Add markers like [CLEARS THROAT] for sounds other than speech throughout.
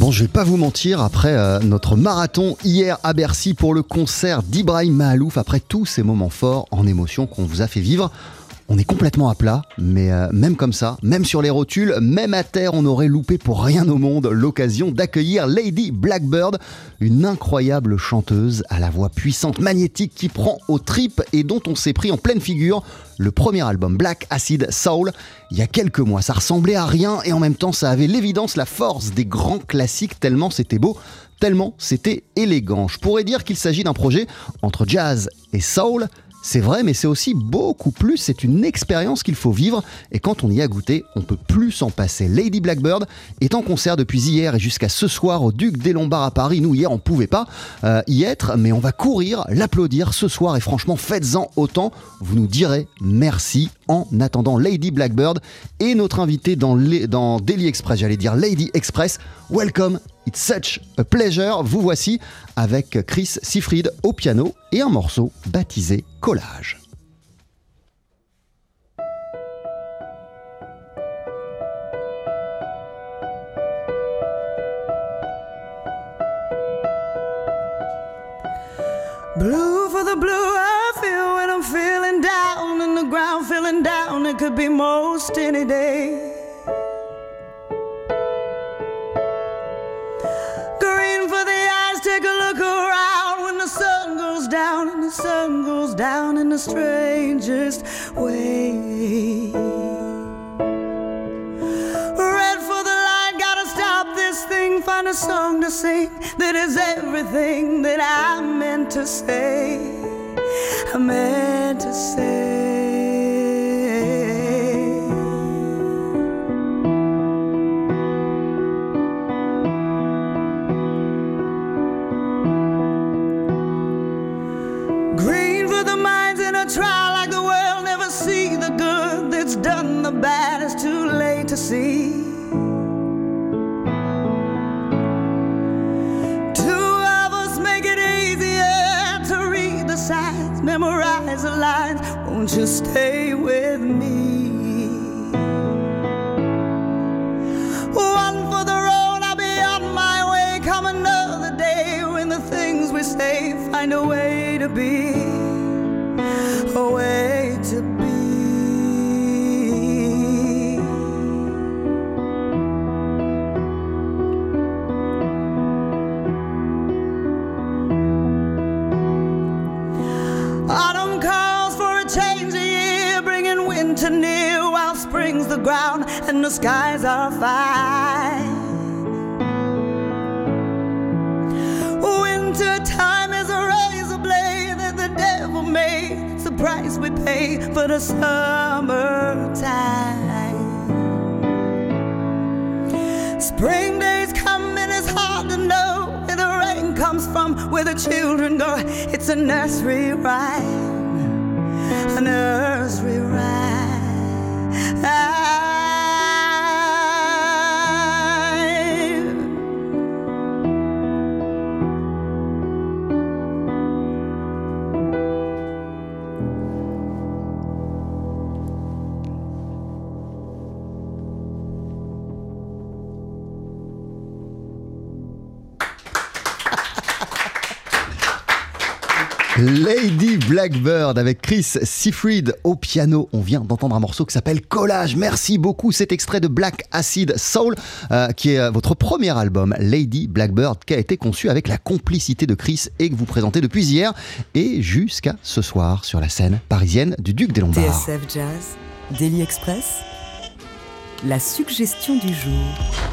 Bon, je vais pas vous mentir, après euh, notre marathon hier à Bercy pour le concert d'Ibrahim Mahalouf, après tous ces moments forts en émotion qu'on vous a fait vivre, on est complètement à plat, mais euh, même comme ça, même sur les rotules, même à terre, on aurait loupé pour rien au monde l'occasion d'accueillir Lady Blackbird, une incroyable chanteuse à la voix puissante, magnétique, qui prend aux tripes et dont on s'est pris en pleine figure le premier album Black Acid Soul il y a quelques mois. Ça ressemblait à rien et en même temps ça avait l'évidence, la force des grands classiques tellement c'était beau, tellement c'était élégant. Je pourrais dire qu'il s'agit d'un projet entre jazz et soul. C'est vrai, mais c'est aussi beaucoup plus. C'est une expérience qu'il faut vivre. Et quand on y a goûté, on peut plus s'en passer. Lady Blackbird est en concert depuis hier et jusqu'à ce soir au Duc des Lombards à Paris. Nous, hier, on pouvait pas euh, y être, mais on va courir, l'applaudir ce soir. Et franchement, faites-en autant. Vous nous direz merci en attendant Lady Blackbird et notre invité dans, les- dans Daily Express, j'allais dire Lady Express. Welcome, it's such a pleasure. Vous voici avec Chris Sifrid au piano et un morceau baptisé Collage. Blue for the blue I feel when I'm feeling down in the ground, feeling down. It could be most any day. Sun goes down in the strangest way. Red for the light, gotta stop this thing, find a song to sing that is everything that I meant to say. I meant to say. That's done the bad is too late to see. Two of us make it easier to read the signs, memorize the lines. Won't you stay with me? One for the road, I'll be on my way. Come another day when the things we say find a way to be, a ground and the skies are fine. Winter time is a razor blade that the devil made. It's the price we pay for the summertime. Spring days come and it's hard to know where the rain comes from, where the children go. It's a nursery rhyme, a nursery rhyme. Blackbird avec Chris Sifrid au piano. On vient d'entendre un morceau qui s'appelle Collage. Merci beaucoup. Cet extrait de Black Acid Soul, euh, qui est euh, votre premier album, Lady Blackbird, qui a été conçu avec la complicité de Chris et que vous présentez depuis hier et jusqu'à ce soir sur la scène parisienne du Duc des Lombards. TSF Jazz. Daily Express. La suggestion du jour.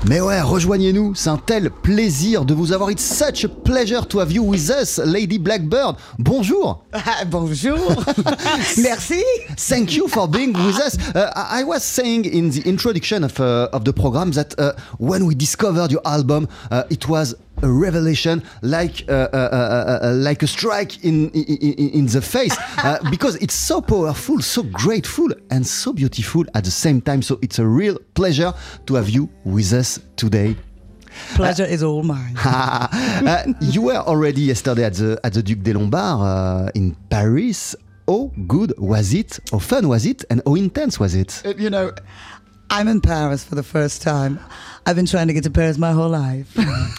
Mais ouais, rejoignez-nous, c'est un tel plaisir de vous avoir. It's such a pleasure to have you with us, Lady Blackbird. Bonjour. Ah, bonjour. [LAUGHS] Merci. Thank you for being with us. Uh, I was saying in the introduction of, uh, of the program that uh, when we discovered your album, uh, it was a revelation, like uh, uh, uh, uh, like a strike in in, in- in the face, [LAUGHS] uh, because it's so powerful, so grateful, and so beautiful at the same time. So it's a real pleasure to have you with us today. Pleasure is all mine. [LAUGHS] Uh, you were already yesterday at the at the Duc des Lombards uh, in Paris. How good was it? How fun was it? And how intense was it? Uh, you know, I'm in Paris for the first time. I've been trying to get to Paris my whole life.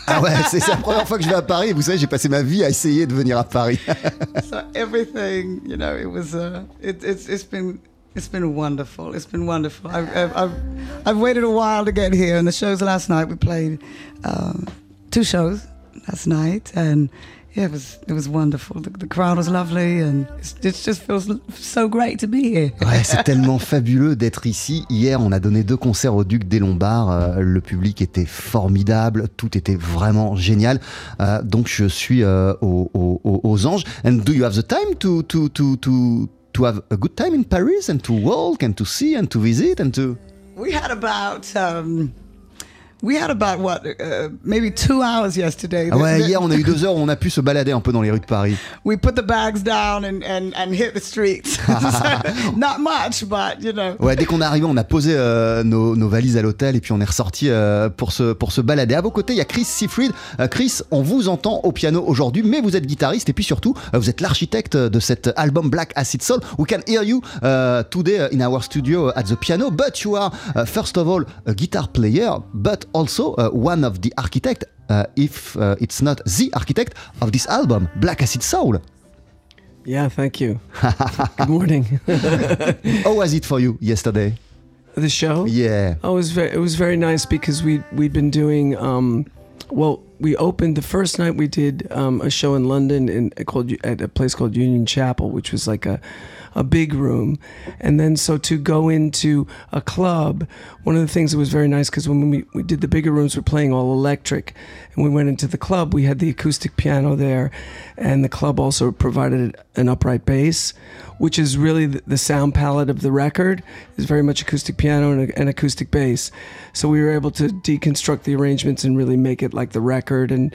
Ah ouais, c'est la première fois que je vais à Paris. Vous savez, j'ai passé ma vie à essayer de venir à Paris. [LAUGHS] so everything, you know, it was uh, it, it's it's been it's been wonderful. It's been wonderful. I've, I've, I've, I've waited a while to get here, and the shows last night we played um, two shows last night, and yeah, it was it was wonderful. The, the crowd was lovely, and it just feels so great to be here. [LAUGHS] Ouais, c'est tellement fabuleux d'être ici. Hier, on a donné deux concerts au Duc des Lombards. Euh, le public était formidable. Tout était vraiment génial. Euh, donc, je suis euh, aux, aux- aux- aux anges. And do you have the time to, to, to, to, to have a good time in Paris and to walk and to see and to visit and to... We had about um, we had about what uh, maybe two hours yesterday. Ah ouais, hier, on a eu deux heures où on a pu se balader un peu dans les rues de Paris. we put the bags down and, and, and hit the streets. [LAUGHS] [LAUGHS] Not much, but you know. Ouais, dès qu'on est arrivé, on a posé euh, nos, nos valises à l'hôtel et puis on est ressorti euh, pour, se, pour se balader. À vos côtés, il y a Chris Seafried. Euh, Chris, on vous entend au piano aujourd'hui, mais vous êtes guitariste et puis surtout, euh, vous êtes l'architecte de cet album Black Acid Soul. We can hear you uh, today in our studio at the piano, but you are, uh, first of all, a guitar player, but also uh, one of the architect, uh, if uh, it's not the architect of this album, Black Acid Soul. Yeah, thank you. [LAUGHS] Good morning. [LAUGHS] How was it for you yesterday? the show? Yeah. Oh, it was very it was very nice because we we'd been doing um well, we opened the first night we did um, a show in London in called at a place called Union Chapel, which was like a a big room. And then so to go into a club, one of the things that was very nice because when we, we did the bigger rooms, we're playing all electric. And we went into the club, we had the acoustic piano there, and the club also provided an upright bass, which is really the, the sound palette of the record is very much acoustic piano and, and acoustic bass. So we were able to deconstruct the arrangements and really make it like the record and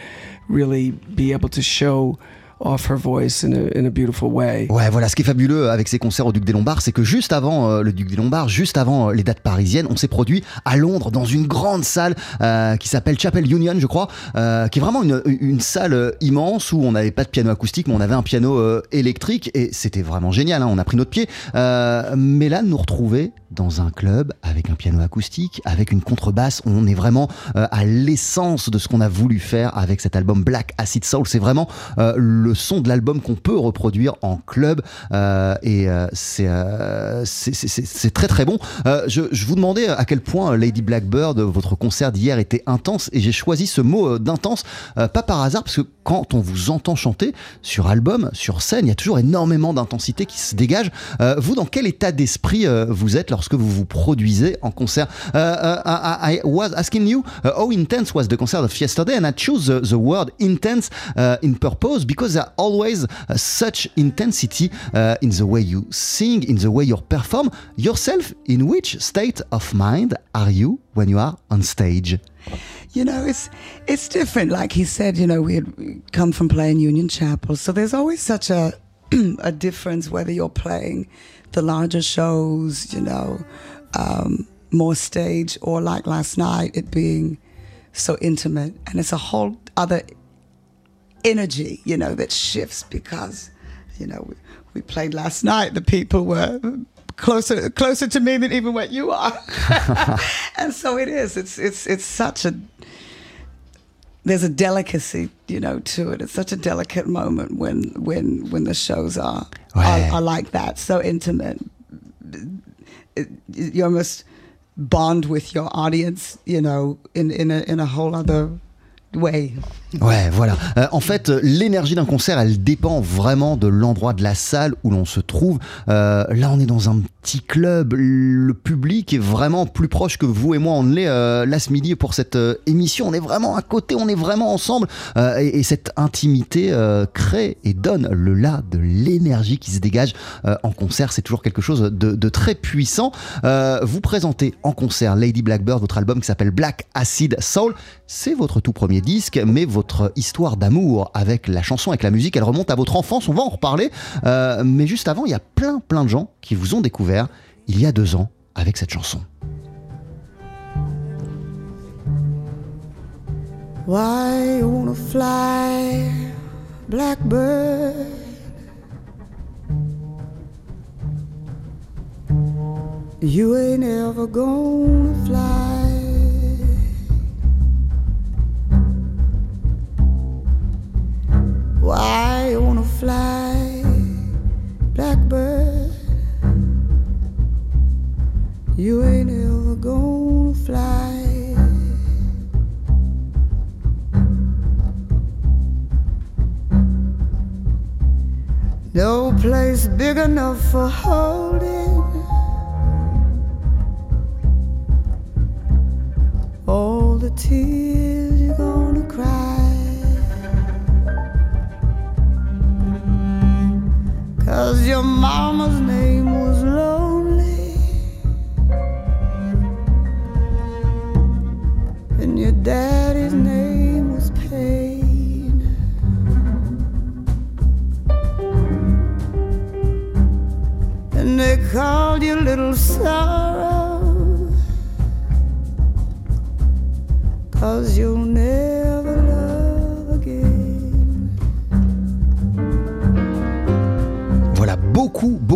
really be able to show off her voice in a, in beautiful way. Ouais, voilà, ce qui est fabuleux avec ces concerts au Duc des Lombards, c'est que juste avant euh, le Duc des Lombards, juste avant euh, les dates parisiennes, on s'est produit à Londres dans une grande salle euh, qui s'appelle Chapel Union, je crois, qui est vraiment une, salle immense où on n'avait pas de piano acoustique, mais on avait un piano électrique et c'était vraiment génial. hein, on a pris notre pied. Mais là, nous retrouver dans un club avec un piano acoustique, avec une contrebasse, on est vraiment à l'essence de ce qu'on a voulu faire avec cet album Black Acid Soul. C'est vraiment euh, le son de l'album qu'on peut reproduire en club euh, et euh, c'est euh, c'est- très très bon. Je, vous demandais à quel point Lady Blackbird, votre concert d'hier était intense et j'ai choisi ce mot d'intense pas par hasard parce que quand on vous entend chanter sur album, sur scène, il y a toujours énormément d'intensité qui se dégage. Vous, dans quel état d'esprit vous êtes lorsque vous vous produisez en concert? I, was asking you uh, how intense was the concert of yesterday, and I choose the, the word intense uh, in purpose because there always such intensity uh, in the way you sing, in the way you perform. Yourself, in which state of mind are you when you are on stage? You know, it's it's different. Like he said, you know, we had come from playing Union Chapel, so there's always such a [CLEARS THROAT] a difference whether you're playing the larger shows, you know, um, more stage, or like last night, it being so intimate, and it's a whole other energy, you know, that shifts because, you know, we, we played last night. The people were closer closer to me than even what you are, [LAUGHS] [LAUGHS] and so it is. It's it's it's such a there's a delicacy, you know, to it. It's such a delicate moment when when when the shows are Ouais. are, are like that, so intimate. It, you almost bond with your audience, you know, in in a in a whole other way. Ouais, voilà. Euh, en fait, l'énergie d'un concert, elle dépend vraiment de l'endroit de la salle où l'on se trouve. Euh, là, on est dans un petit club. Le public est vraiment plus proche que vous et moi. On l'est euh, là ce midi pour cette euh, émission. On est vraiment à côté, on est vraiment ensemble. Euh, et, et cette intimité euh, crée et donne le là de l'énergie qui se dégage en concert. C'est toujours quelque chose de, de très puissant. Vous présentez en concert Lady Blackbird, votre album qui s'appelle Black Acid Soul. C'est votre tout premier disque, mais votre histoire d'amour avec la chanson, avec la musique, elle remonte à votre enfance. On va en reparler. Euh, mais juste avant, il y a plein, plein de gens qui vous ont découvert il y a deux ans avec cette chanson. Why you wanna fly? You ain't ever gonna fly. Why you wanna fly, blackbird? You ain't ever gonna fly. No place big enough for holding all the tears Cause your mama's name was lonely,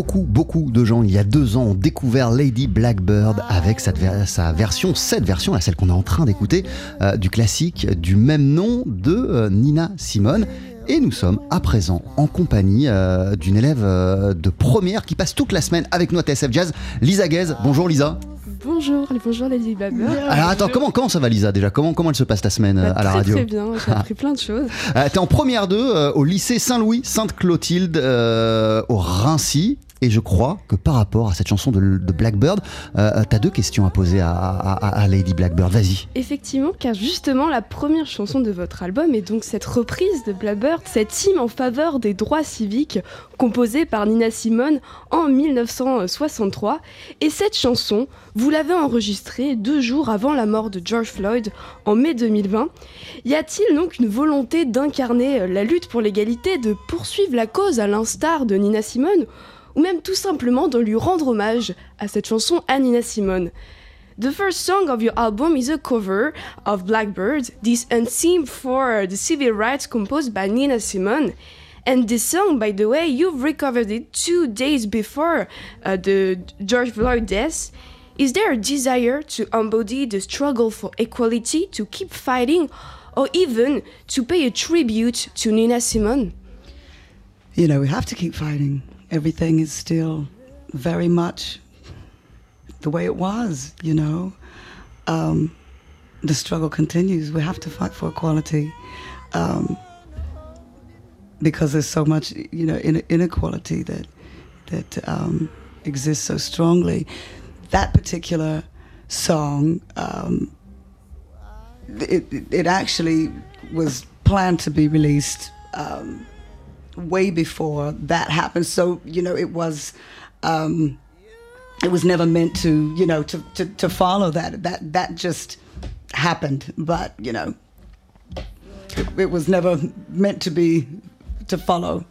beaucoup, beaucoup, de gens, il y a deux ans, ont découvert Lady Blackbird avec sa version, cette version, là, celle qu'on est en train d'écouter, euh, du classique du même nom de euh, Nina Simone. Et nous sommes à présent en compagnie euh, d'une élève de première qui passe toute la semaine avec nous à TSF Jazz, Lisa Guez. Bonjour Lisa. Bonjour, bonjour Lady Blackbird. Alors attends, comment, comment ça va Lisa déjà? Comment, comment elle se passe ta semaine Bah, à la très, radio? Très bien, j'ai appris plein de choses. [LAUGHS] Euh, T'es en première 2 au lycée Saint-Louis, Sainte-Clotilde, euh, au Rincy. Et je crois que par rapport à cette chanson de, Blackbird, euh, t'as deux questions à poser à, à- Lady Blackbird. Vas-y. Effectivement, car justement, la première chanson de votre album est donc cette reprise de Blackbird, cette hymne en faveur des droits civiques composée par Nina Simone en 1963. Et cette chanson, vous l'avez enregistrée deux jours avant la mort de George Floyd en mai 2020. Y a-t-il donc une volonté d'incarner euh, la lutte pour l'égalité, de poursuivre la cause à l'instar de Nina Simone ou même tout simplement de lui rendre hommage à cette chanson à Nina Simone. The first song of your album is a cover of Blackbird, this theme for the civil rights composed by Nina Simone. And this song, by the way, you've recovered it two days before uh, the George Floyd death. Is there a desire to embody the struggle for equality, to keep fighting, or even to pay a tribute to Nina Simone? You know, we have to keep fighting. Everything is still very much the way it was, you know. Um, the struggle continues. We have to fight for equality um, because there's so much, you know, in- inequality that that um, exists so strongly. That particular song, um, it, it- actually was planned to be released um, way before that happened. So you know, it was. Um, it was never meant to, you know, to, to, to follow that. That that just happened. But you know, it, it was never meant to be to follow.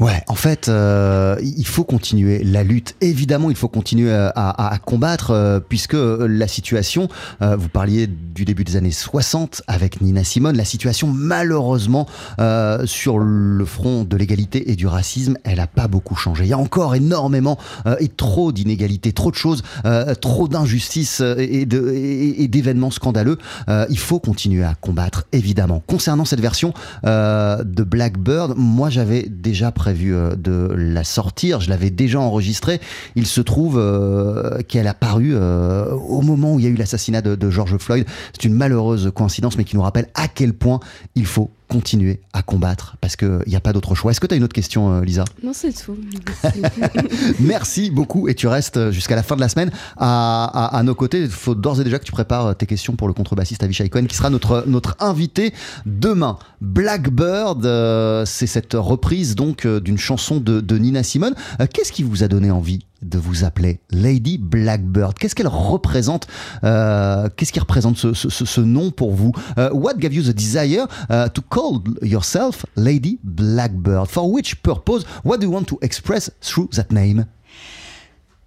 Ouais, en fait, euh, il faut continuer la lutte. Évidemment, il faut continuer à, à- combattre, euh, puisque la situation, euh, vous parliez du début des années 60 avec Nina Simone, la situation, malheureusement, euh, sur le front de l'égalité et du racisme, elle n'a pas beaucoup changé. Il y a encore énormément euh, et trop d'inégalités, trop de choses, euh, trop d'injustices euh, et et- d'événements scandaleux. Euh, il faut continuer à combattre, évidemment. Concernant cette version euh, de Blackbird, moi j'avais j'avais déjà prévu euh, de la sortir, je l'avais déjà enregistrée. Il se trouve euh, qu'elle a paru euh, au moment où il y a eu l'assassinat de, de George Floyd. C'est une malheureuse coïncidence, mais qui nous rappelle à quel point il faut continuer à combattre parce qu'il n'y a pas d'autre choix. Est-ce que tu as une autre question, euh, Lisa? Non, c'est tout. [LAUGHS] [LAUGHS] Merci beaucoup et tu restes jusqu'à la fin de la semaine à, à- à nos côtés. Il faut d'ores et déjà que tu prépares tes questions pour le contrebassiste Avishai Cohen qui sera notre, notre invité demain. Blackbird, euh, c'est cette reprise donc euh, d'une chanson de, de Nina Simone. Euh, Qu'est-ce qui vous a donné envie de vous appeler Lady Blackbird Qu'est-ce qu'elle représente euh, Qu'est-ce qui représente ce, ce- ce- ce nom pour vous? Euh, What gave you the desire uh, to call yourself Lady Blackbird? For which purpose What do you want to express through that name?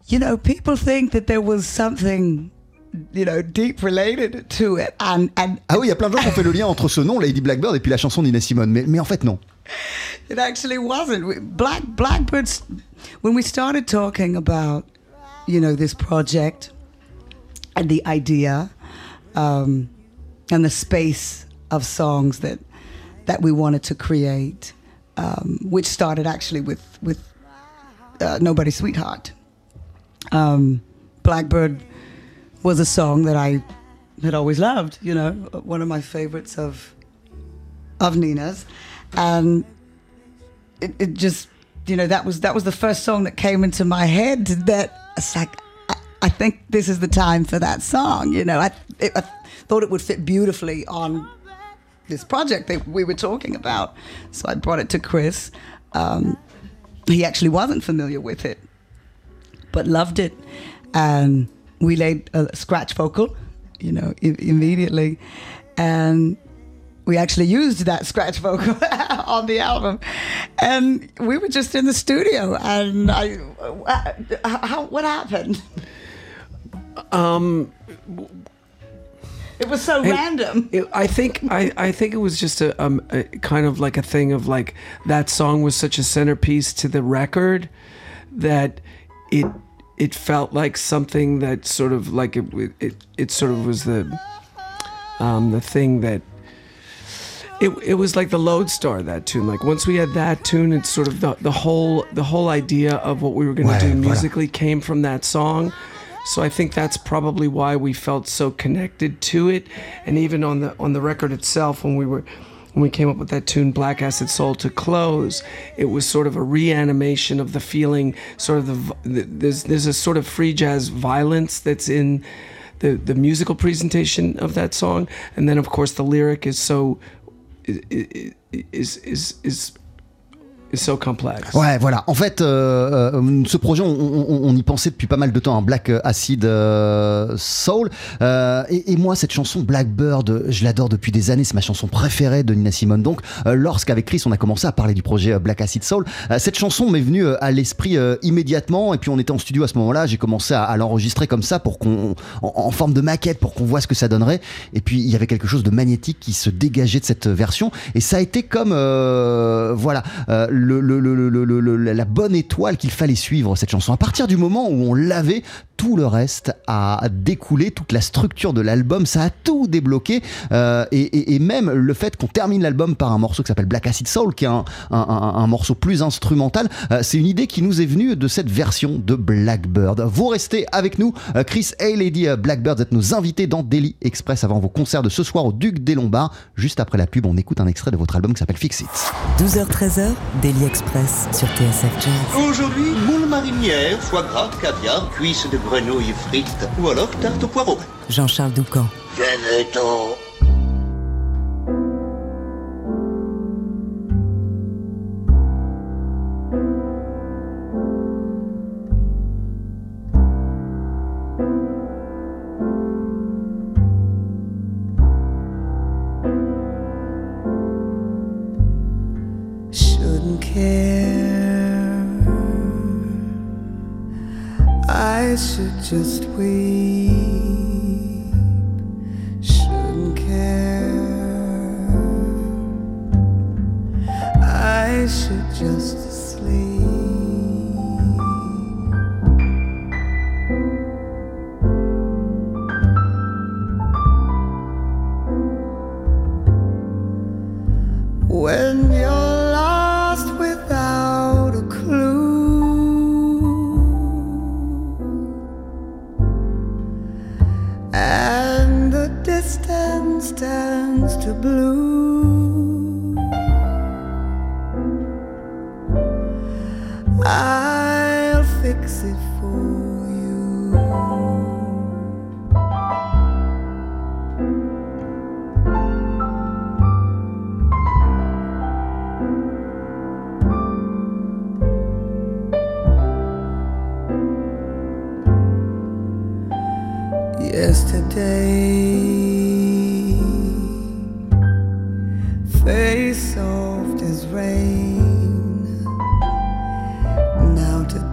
You know, people think that there was something, you know, deep related to it. And, and Ah oui, il y a plein de gens qui ont fait le lien entre ce nom, Lady Blackbird, et puis la chanson d'Ina Simone. Mais, mais en fait, non. It actually wasn't. Black Blackbirds. When we started talking about, you know, this project and the idea um, and the space of songs that that we wanted to create, um, which started actually with with uh, Nobody's Sweetheart. Um, Blackbird was a song that I had always loved. You know, one of my favorites of of Nina's, and it, it just you know that was that was the first song that came into my head that it's like I, I think this is the time for that song you know. I, it, I thought it would fit beautifully on this project that we were talking about. So I brought it to Chris. Um, he actually wasn't familiar with it but loved it. And we laid a scratch vocal you know I- immediately. And we actually used that scratch vocal [LAUGHS] on the album. And we were just in the studio and i uh, how, what happened? Um, it was so Hey, random. it- I think I, I think it was just a, um, a kind of like a thing of like that song was such a centerpiece to the record that it it felt like something that sort of like it it, it sort of was the um, the thing that it, it was like the lodestar that tune. Like once we had that tune it's sort of the, the whole the whole idea of what we were going to do musically came from that song. So I think that's probably why we felt so connected to it. And even on the on the record itself when we were when we came up with that tune Black Acid Soul to close it was sort of a reanimation of the feeling sort of the, the there's there's a sort of free jazz violence that's in the the musical presentation of that song. And then of course the lyric is so is is is is, so complex Ouais, voilà. En fait, euh, euh, ce projet, on, y pensait depuis pas mal de temps, un Black Acid euh, Soul. Et, moi, cette chanson Blackbird, je l'adore depuis des années. C'est ma chanson préférée de Nina Simone. Donc, lorsqu'avec Chris, on a commencé à parler du projet Black Acid Soul, cette chanson m'est venue à l'esprit immédiatement. Et puis, on était en studio à ce moment-là. J'ai commencé à, l'enregistrer comme ça pour qu'on, en, en forme de maquette, pour qu'on voit ce que ça donnerait. Et puis, il y avait quelque chose de magnétique qui se dégageait de cette version. Et ça a été comme, voilà, la bonne étoile qu'il fallait suivre cette chanson. À partir du moment où on l'avait, tout le reste a découlé, toute la structure de l'album, ça a tout débloqué. Euh, et, même le fait qu'on termine l'album par un morceau qui s'appelle Black Acid Soul, qui est un, morceau plus instrumental, euh, c'est une idée qui nous est venue de cette version de Blackbird. Vous restez avec nous, euh, Chris et Lady Blackbird, vous êtes nos invités dans Daily Express avant vos concerts de ce soir au Duc des Lombards. Juste après la pub, on écoute un extrait de votre album qui s'appelle Fix It. 12h-13h, Daily Express sur TSF Jazz. Aujourd'hui, moule marinière, foie gras, caviar, cuisses de grenouille frites ou alors tarte au poireau. Jean-Charles Doucan. Venez-t'en. Care. I should just weep.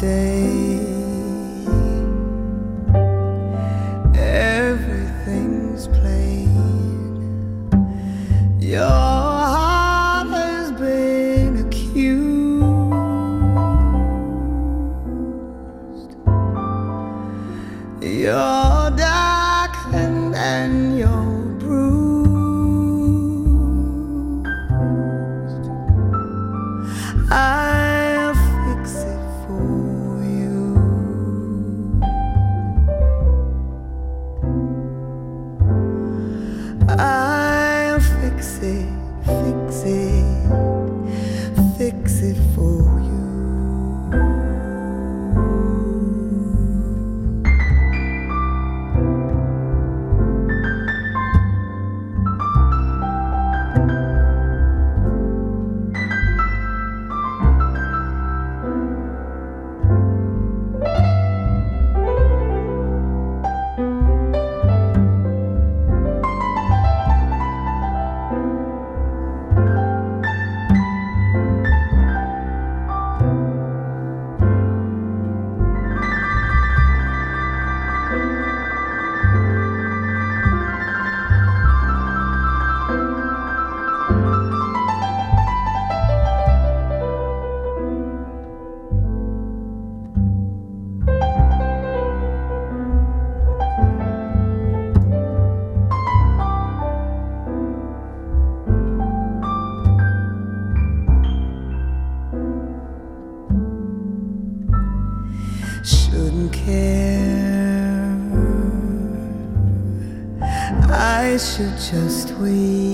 Now should just weep.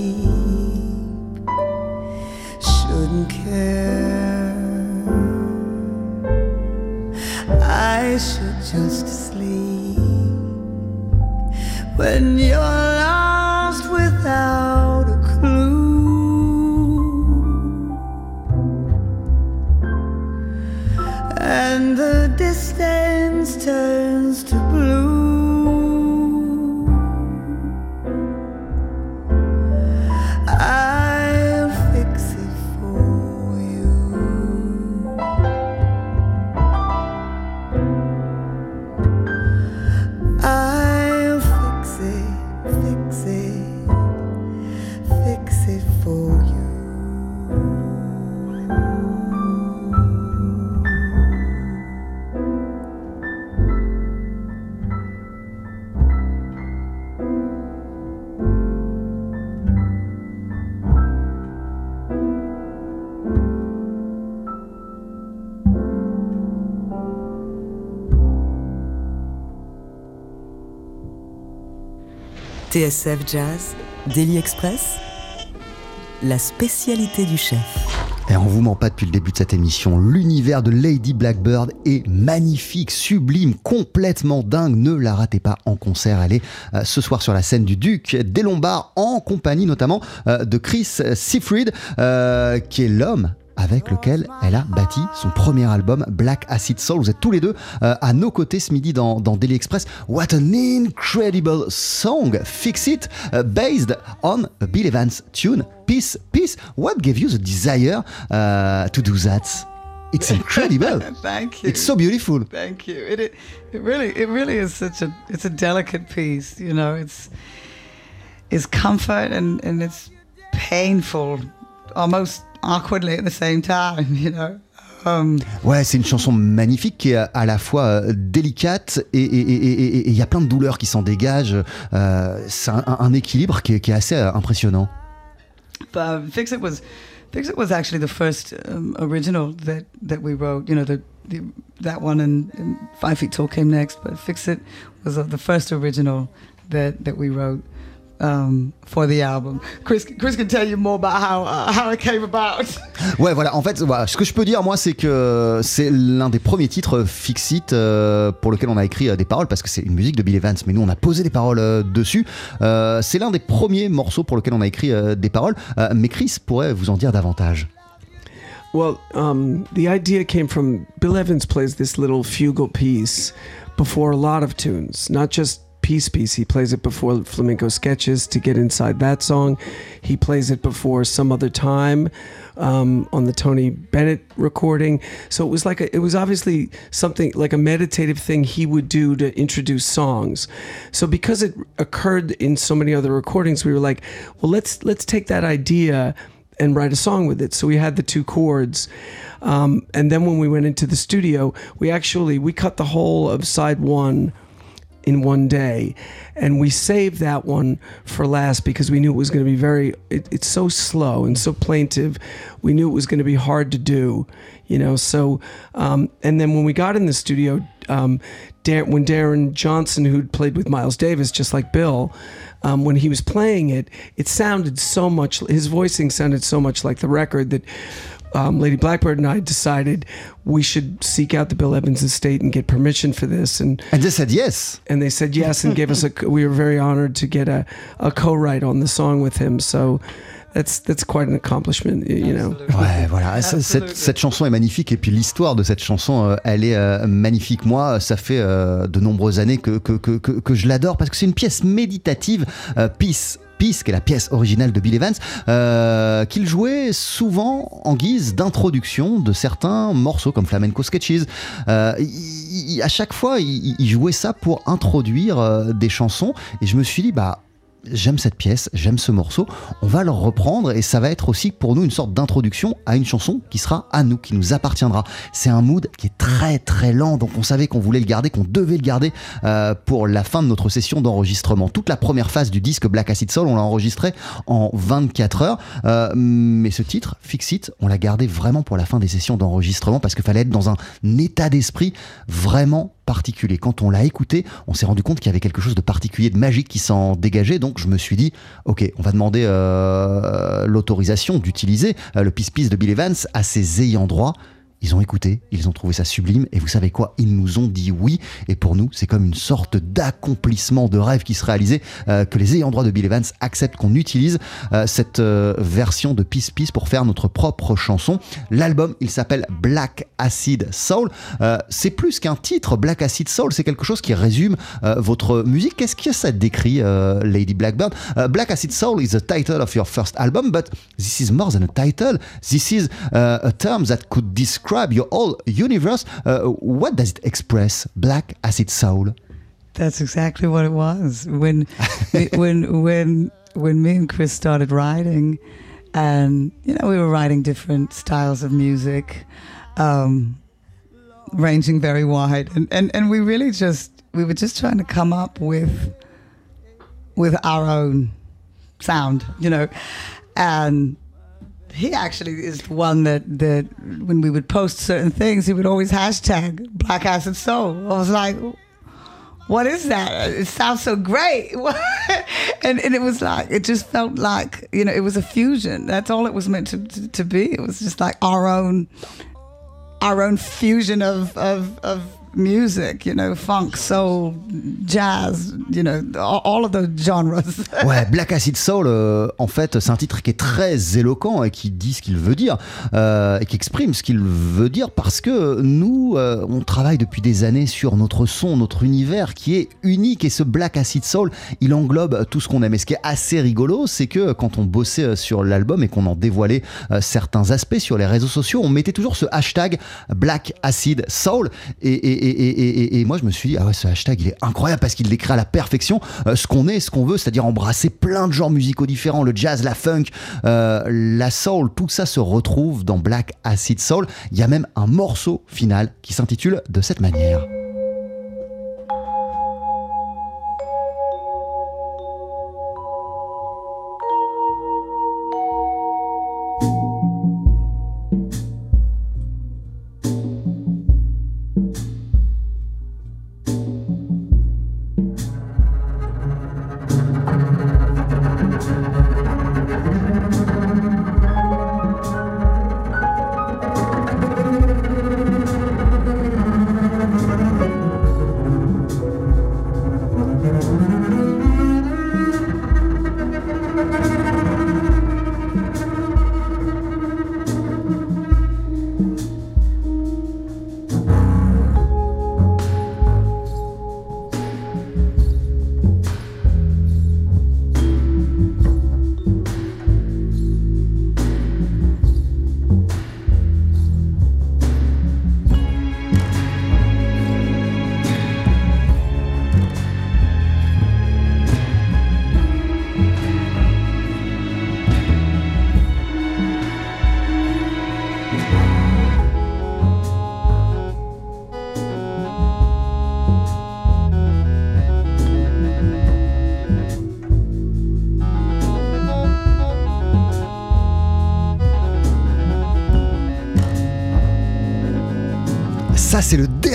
TSF Jazz, Daily Express, la spécialité du chef. Et on vous ment pas depuis le début de cette émission. L'univers de Lady Blackbird est magnifique, sublime, complètement dingue. Ne la ratez pas en concert. Elle est euh, ce soir sur la scène du Duc des Lombards en compagnie notamment euh, de Chris Seafried, euh, qui est l'homme avec lequel elle a bâti son premier album Black Acid Soul. Vous êtes tous les deux euh, à nos côtés ce midi dans, dans Daily Express. What an incredible song! Fix It, uh, based on Bill Evans tune. Peace, peace. What gave you the desire uh, to do that? It's incredible. [LAUGHS] Thank you. It's so beautiful. Thank you. It, it it really it really is such a it's a delicate piece. You know, it's it's comfort and and it's painful, almost awkwardly at the same time. [LAUGHS] You know? Um, Ouais, c'est une chanson magnifique qui est à la fois euh, délicate et il y a plein de douleurs qui s'en dégagent. Euh, c'est un, un équilibre qui est, qui est assez euh, impressionnant. but um, Fix It was Fix It was actually the first um, original that that we wrote. You know, the, the that one and, and Five Feet Tall came next, but Fix It was uh, the first original that that we wrote. Um, for the album. Chris, Chris can tell you more about how uh, how it came about. [LAUGHS] Ouais, voilà. En fait, voilà, ce que je peux dire, moi, c'est que c'est l'un des premiers titres Fixit euh, pour lequel on a écrit euh, des paroles, parce que c'est une musique de Bill Evans, mais nous, on a posé des paroles euh, dessus. Euh, c'est l'un des premiers morceaux pour lequel on a écrit euh, des paroles. Euh, mais Chris pourrait vous en dire davantage. Well, um, the idea came from Bill Evans plays this little fugal piece before a lot of tunes, not just piece piece. He plays it before flamenco sketches to get inside that song. He plays it before some other time um, on the Tony Bennett recording. So it was like a, it was obviously something like a meditative thing he would do to introduce songs. So because it occurred in so many other recordings, we were like, well, let's let's take that idea and write a song with it. So we had the two chords. Um, and then when we went into the studio, we actually we cut the whole of side one in one day. And we saved that one for last because we knew it was going to be very it, it's so slow and so plaintive. We knew it was going to be hard to do you know? So um, and then when we got in the studio um, Dar- when darren johnson who'd played with miles davis just like bill um, when he was playing it it sounded so much his voicing sounded so much like the record that um, Lady Blackbird and I decided we should seek out the Bill Evans estate and get permission for this. And and they said yes. And they said yes and gave us a. We were very honored to get a, a co-write on the song with him. So that's that's quite an accomplishment, you know. Ouais, voilà. Cette, cette, chanson est magnifique et puis l'histoire de cette chanson, euh, elle est euh, magnifique. Moi, ça fait euh, de nombreuses années que, que, que, que, que je l'adore parce que c'est une pièce méditative. Peace Qui est la pièce originale de Bill Evans, euh, qu'il jouait souvent en guise d'introduction de certains morceaux comme Flamenco Sketches. Euh, à chaque fois, il, il, jouait ça pour introduire euh, des chansons et je me suis dit, bah j'aime cette pièce, j'aime ce morceau, on va le reprendre et ça va être aussi pour nous une sorte d'introduction à une chanson qui sera à nous, qui nous appartiendra. C'est un mood qui est très très lent, donc on savait qu'on voulait le garder, qu'on devait le garder euh, pour la fin de notre session d'enregistrement. Toute la première phase du disque Black Acid Soul, on l'a enregistré en 24 heures, euh, mais ce titre, Fix It, on l'a gardé vraiment pour la fin des sessions d'enregistrement parce qu'il fallait être dans un état d'esprit vraiment Quand on l'a écouté, on s'est rendu compte qu'il y avait quelque chose de particulier, de magique qui s'en dégageait. Donc je me suis dit, ok, on va demander euh, l'autorisation d'utiliser euh, le Peace de Bill Evans à ses ayants droit. Ils ont écouté, ils ont trouvé ça sublime, et vous savez quoi Ils nous ont dit oui, et pour nous, c'est comme une sorte d'accomplissement de rêve qui se réalisait, euh, que les ayants droit de Bill Evans acceptent qu'on utilise euh, cette euh, version de Peace Peace pour faire notre propre chanson. L'album, il s'appelle Black Acid Soul. c'est plus qu'un titre, Black Acid Soul, c'est quelque chose qui résume votre musique. Qu'est-ce que ça décrit, Lady Blackbird? Black Acid Soul is the title of your first album, but this is more than a title. This is a term that could describe your whole universe. Uh, what does it express, Black Acid Soul? That's exactly what it was. When, [LAUGHS] when, when, when me and Chris started writing, and you know, we were writing different styles of music, um, ranging very wide, and, and and we really just we were just trying to come up with with our own sound, you know, and he actually is the one that that when we would post certain things, he would always hashtag Black Acid Soul. I was like, what is that? It sounds so great. [LAUGHS] and, and it was like, it just felt like, you know, it was a fusion. That's all it was meant to, to, to be. It was just like our own, our own fusion of, of, of music, you know, funk, soul, jazz, you know, all of the genres. [LAUGHS] ouais, Black Acid Soul, euh, en fait, c'est un titre qui est très éloquent et qui dit ce qu'il veut dire euh, et qui exprime ce qu'il veut dire parce que nous, euh, on travaille depuis des années sur notre son, notre univers qui est unique et ce Black Acid Soul, il englobe tout ce qu'on aime. Et ce qui est assez rigolo, c'est que quand on bossait sur l'album et qu'on en dévoilait certains aspects sur les réseaux sociaux, on mettait toujours ce hashtag Black Acid Soul et et, moi je me suis dit ah ouais ce hashtag il est incroyable parce qu'il décrit à la perfection euh, ce qu'on est ce qu'on veut c'est-à-dire embrasser plein de genres musicaux différents le jazz la funk euh, la soul tout ça se retrouve dans Black Acid Soul. Il y a même un morceau final qui s'intitule de cette manière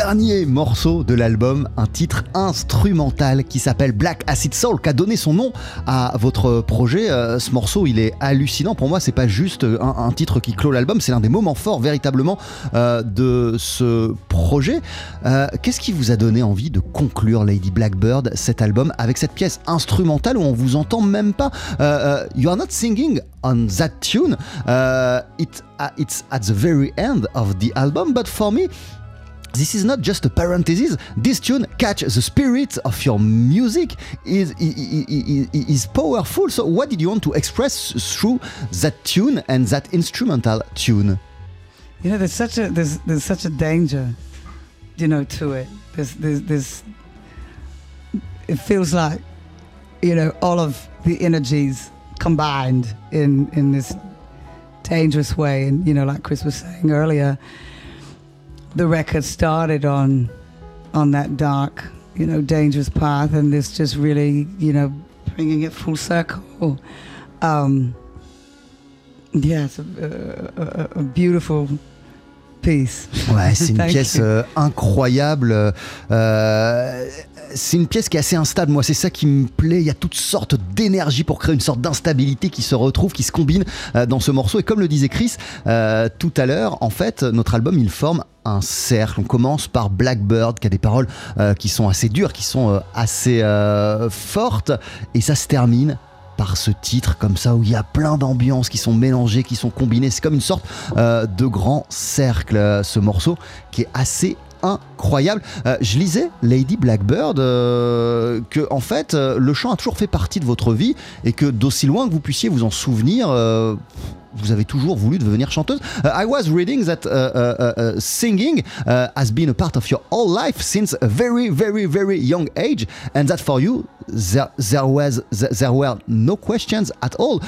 dernier morceau de l'album, un titre instrumental qui s'appelle Black Acid Soul, qui a donné son nom à votre projet. Euh, ce morceau, il est hallucinant. Pour moi, c'est pas juste un, titre qui clôt l'album, c'est l'un des moments forts véritablement euh, de ce projet. Euh, Qu'est-ce qui vous a donné envie de conclure Lady Blackbird, cet album, avec cette pièce instrumentale où on vous entend même pas? You are not singing on that tune. It, uh, it's at the very end of the album, but for me, this is not just a parenthesis. This tune catch the spirit of your music is, is, is powerful. So, what did you want to express through that tune and that instrumental tune? You know, there's such a there's there's such a danger, you know, to it. There's there's, there's it feels like, you know, all of the energies combined in in this dangerous way. And you know, like Chris was saying earlier, the record started on on that dark, you know, dangerous path, and this just really, you know, bringing it full circle. Um, yeah, it's a, a, a, a beautiful piece. Ouais, c'est une [LAUGHS] pièce euh, incroyable. Euh, c'est une pièce qui est assez instable. Moi, c'est ça qui me plaît. Il y a toutes sortes d'énergie pour créer une sorte d'instabilité qui se retrouve, qui se combine euh, dans ce morceau. Et comme le disait Chris euh, tout à l'heure, en fait, notre album, il forme un cercle. On commence par Blackbird, qui a des paroles euh, qui sont assez dures, qui sont assez fortes. Et ça se termine par ce titre comme ça où il y a plein d'ambiances qui sont mélangées, qui sont combinées. C'est comme une sorte de grand cercle, ce morceau qui est assez incroyable. Euh, je lisais Lady Blackbird euh, que en fait euh, le chant a toujours fait partie de votre vie et que d'aussi loin que vous puissiez vous en souvenir. vous avez toujours voulu devenir chanteuse. Uh, I was reading that singing has been a part of your whole life since a very, very, very young age, and that for you there, there was there, there were no questions at all.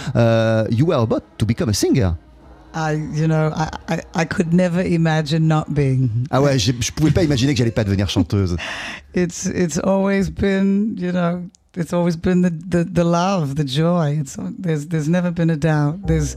You were about to become a singer. I, you know, I, I, I could never imagine not being. Ah ouais, j'ai- je pouvais pas imaginer que j'allais pas devenir chanteuse. [LAUGHS] It's it's always been, you know, it's always been the, the, the love, the joy. It's there's there's never been a doubt. There's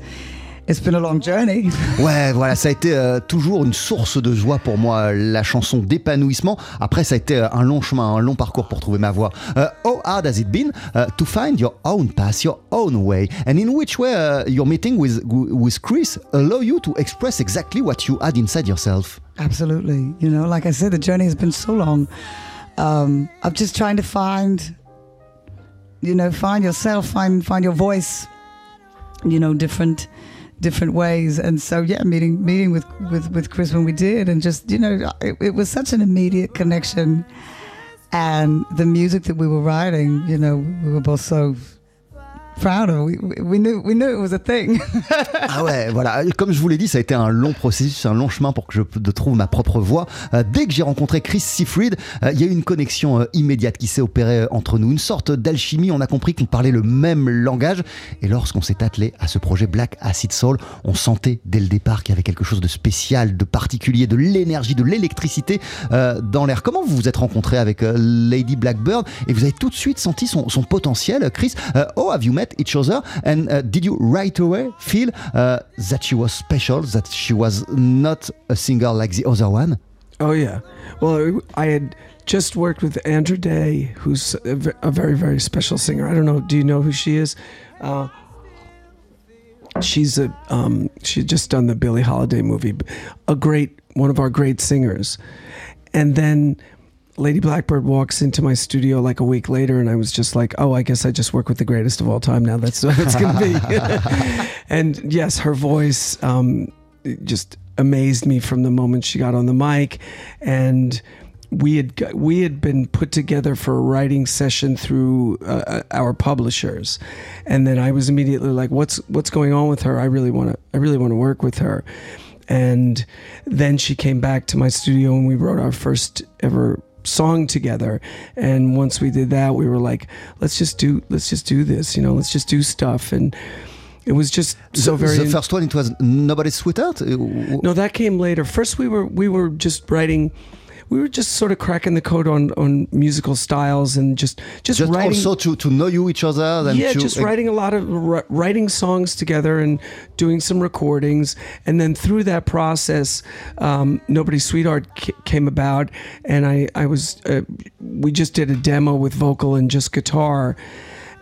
it's been a long journey. [LAUGHS] Ouais, voilà, ça a été euh, toujours une source de joie pour moi, la chanson d'épanouissement. Après, ça a été euh, un long chemin, un long parcours pour trouver ma voix. Uh, how hard has it been uh, to find your own path, your own way, and in which way uh, your meeting with with Chris allow you to express exactly what you had inside yourself? Absolutely. You know, like I said, the journey has been so long. Um, I'm just trying to find, you know, find yourself, find find your voice. You know, different different ways. And so, yeah, meeting meeting with with with Chris when we did, and just you know, it, it was such an immediate connection. And the music that we were writing, you know, we were both so proud of. We, we, knew we knew it was a thing. Ah ouais, voilà. Comme je vous l'ai dit, ça a été un long processus, un long chemin pour que je trouve ma propre voix. Euh, dès que j'ai rencontré Chris Seafried, euh, il y a eu une connexion euh, immédiate qui s'est opérée entre nous, une sorte d'alchimie. On a compris qu'on parlait le même langage. Et lorsqu'on s'est attelé à ce projet Black Acid Soul, on sentait dès le départ qu'il y avait quelque chose de spécial, de particulier, de l'énergie, de l'électricité dans l'air. Comment vous vous êtes rencontré avec Lady Blackbird? Et vous avez tout de suite senti son, son potentiel, Chris? How have you met each other and uh, did you right away feel uh, that she was special, that she was not a singer like the other one? Oh yeah. Well, I had just worked with Andrew Day, who's a very very special singer. I don't know. Do you know who she is? Uh, she's a um, she just done the Billie Holiday movie. A great one of our great singers, and then. Lady Blackbird walks into my studio like a week later, and I was just like, "Oh, I guess I just work with the greatest of all time now. That's what it's gonna be." [LAUGHS] and yes, her voice um, just amazed me from the moment she got on the mic, and we had we had been put together for a writing session through uh, our publishers, and then I was immediately like, "What's what's going on with her? I really want to I really want to work with her." And then she came back to my studio, and we wrote our first ever song together. And once we did that we were like let's just do let's just do this you know let's just do stuff. And it was just so the, very the first one, it was Nobody's Sweetheart? No that came later. First we were we were just writing we were just sort of cracking the code on on musical styles and just just, Just writing. also to, to know you each other. Yeah, to, just writing a lot of writing songs together and doing some recordings, and then through that process, um, Nobody's Sweetheart came about, and I I was uh, we just did a demo with vocal and just guitar,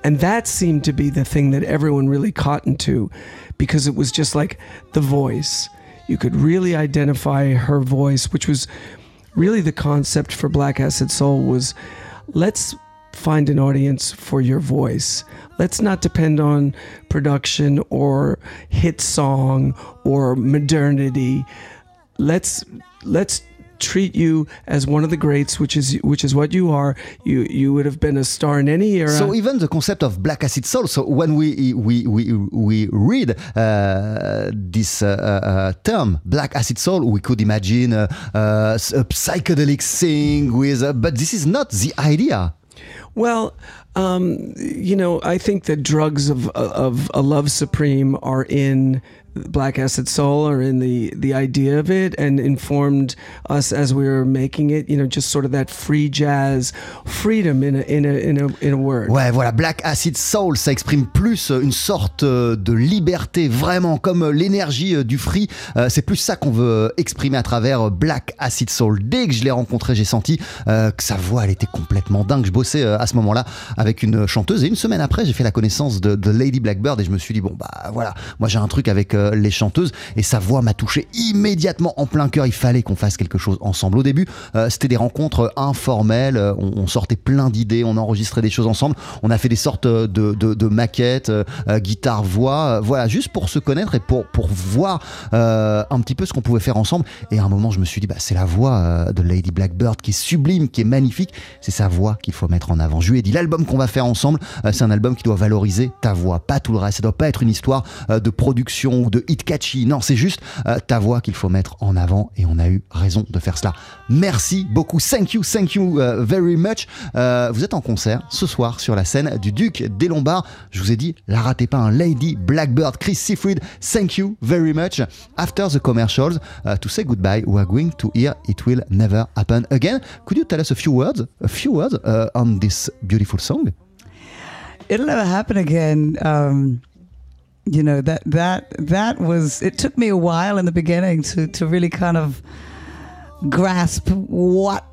and that seemed to be the thing that everyone really caught into, because it was just like the voice. You could really identify her voice, which was really the concept for Black Acid Soul was let's find an audience for your voice. Let's not depend on production or hit song or modernity. Let's let's treat you as one of the greats, which is which is what you are. You you would have been a star in any era. So even the concept of black acid soul. So when we we we we read uh, this uh, uh, term black acid soul, we could imagine uh, uh, a psychedelic thing with. Uh, but this is not the idea. Well, um, you know, I think that drugs of of a love supreme are in Black Acid Soul, or in the the idea of it, and informed us as we were making it. You know, just sort of that free jazz, freedom in a in a in a in a word. Ouais, voilà, Black Acid Soul, ça exprime plus une sorte euh, de liberté, vraiment comme euh, l'énergie euh, du free. C'est plus ça qu'on veut exprimer à travers Black Acid Soul. Dès que je l'ai rencontré, j'ai senti que sa voix, elle était complètement dingue. Je bossais à ce moment-là avec une chanteuse et une semaine après, j'ai fait la connaissance de, Lady Blackbird et je me suis dit, bon, bah voilà, moi j'ai un truc avec les chanteuses et sa voix m'a touché immédiatement en plein cœur. Il fallait qu'on fasse quelque chose ensemble. Au début, euh, c'était des rencontres informelles. Euh, On, sortait plein d'idées, on enregistrait des choses ensemble. On a fait des sortes de, de, maquettes, euh, euh, guitare, voix, euh, voilà, juste pour se connaître et pour, pour voir euh, un petit peu ce qu'on pouvait faire ensemble. Et à un moment, je me suis dit, bah, c'est la voix euh, de Lady Blackbird qui est sublime, qui est magnifique. C'est sa voix qu'il faut mettre en avant. Je lui ai dit, l'album qu'on va faire ensemble, euh, c'est un album qui doit valoriser ta voix, pas tout le reste. Ça doit pas être une histoire euh, de production ou de hit catchy. Non, c'est juste euh, ta voix qu'il faut mettre en avant et on a eu raison de faire cela. Merci beaucoup. Thank you, thank you uh, very much. Euh, vous êtes en concert ce soir sur la scène du Duc des Lombards. Je vous ai dit, la ratez pas, un Lady Blackbird, Chris Seafried. Thank you very much. After the commercials, to say goodbye, we are going to hear It Will Never Happen Again. Could you tell us a few words, a few words uh, on this beautiful song? It'll never happen again. Um, you know that that that was. It took me a while in the beginning to to really kind of grasp what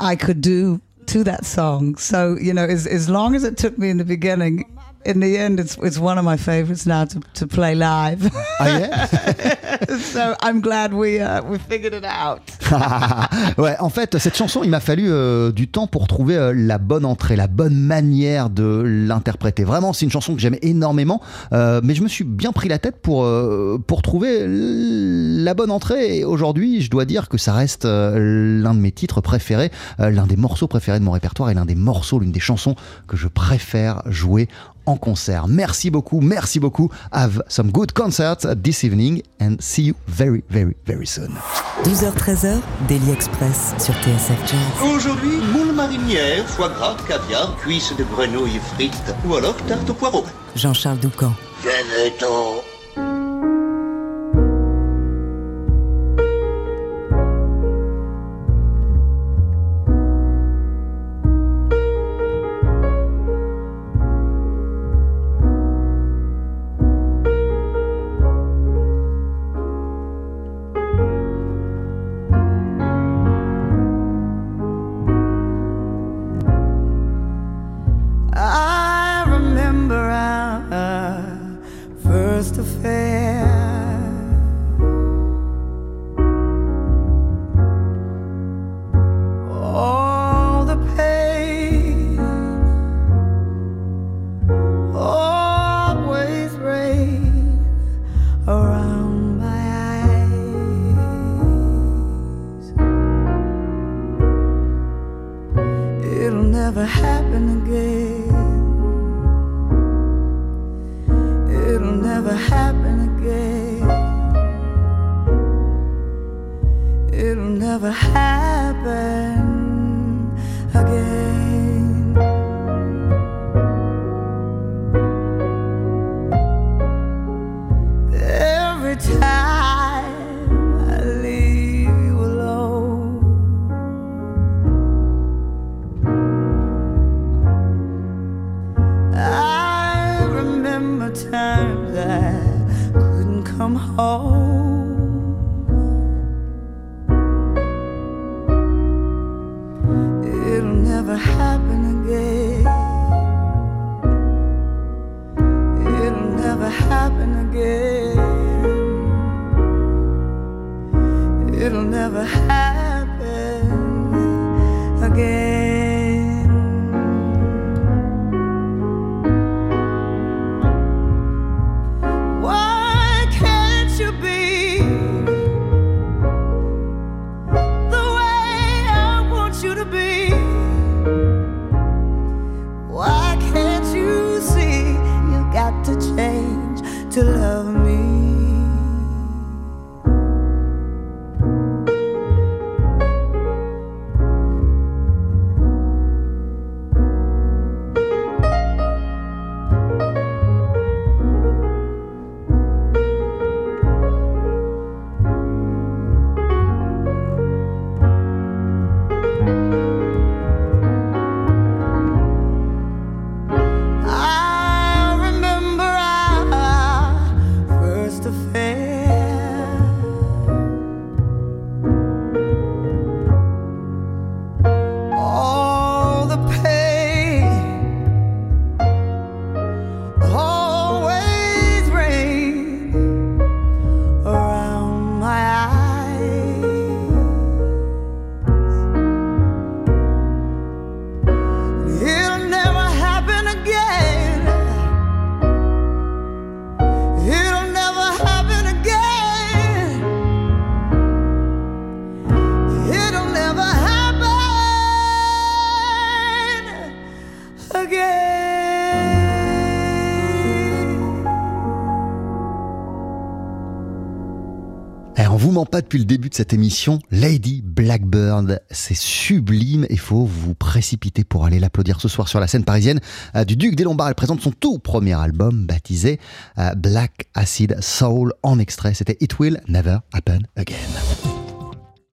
I could do to that song. So you know, as as long as it took me in the beginning, in the end, it's it's one of my favorites now to, to play live. Ah yeah? [LAUGHS] so I'm glad we uh, we figured it out. [LAUGHS] ouais, en fait, cette chanson, il m'a fallu euh, du temps pour trouver euh, la bonne entrée, la bonne manière de l'interpréter. Vraiment, c'est une chanson que j'aime énormément, euh, mais je me suis bien pris la tête pour, pour trouver la bonne entrée. Et aujourd'hui, je dois dire que ça reste l'un de mes titres préférés, l'un des morceaux préférés de mon répertoire et l'un des morceaux, l'une des chansons que je préfère jouer en concert. Merci beaucoup, merci beaucoup. Have some good concerts this evening and see you very, very, very soon. 12h-13h, Daily Express sur TSF Jazz. Aujourd'hui, moule marinière, foie gras, caviar, cuisses de grenouille frites ou alors tarte au poireau. Jean-Charles Doucan. Venez-t'en. I pas depuis le début de cette émission. Lady Blackbird, c'est sublime. Il faut vous précipiter pour aller l'applaudir ce soir sur la scène parisienne euh, du Duc des Lombards. Elle présente son tout premier album baptisé euh, Black Acid Soul en extrait. C'était It Will Never Happen Again.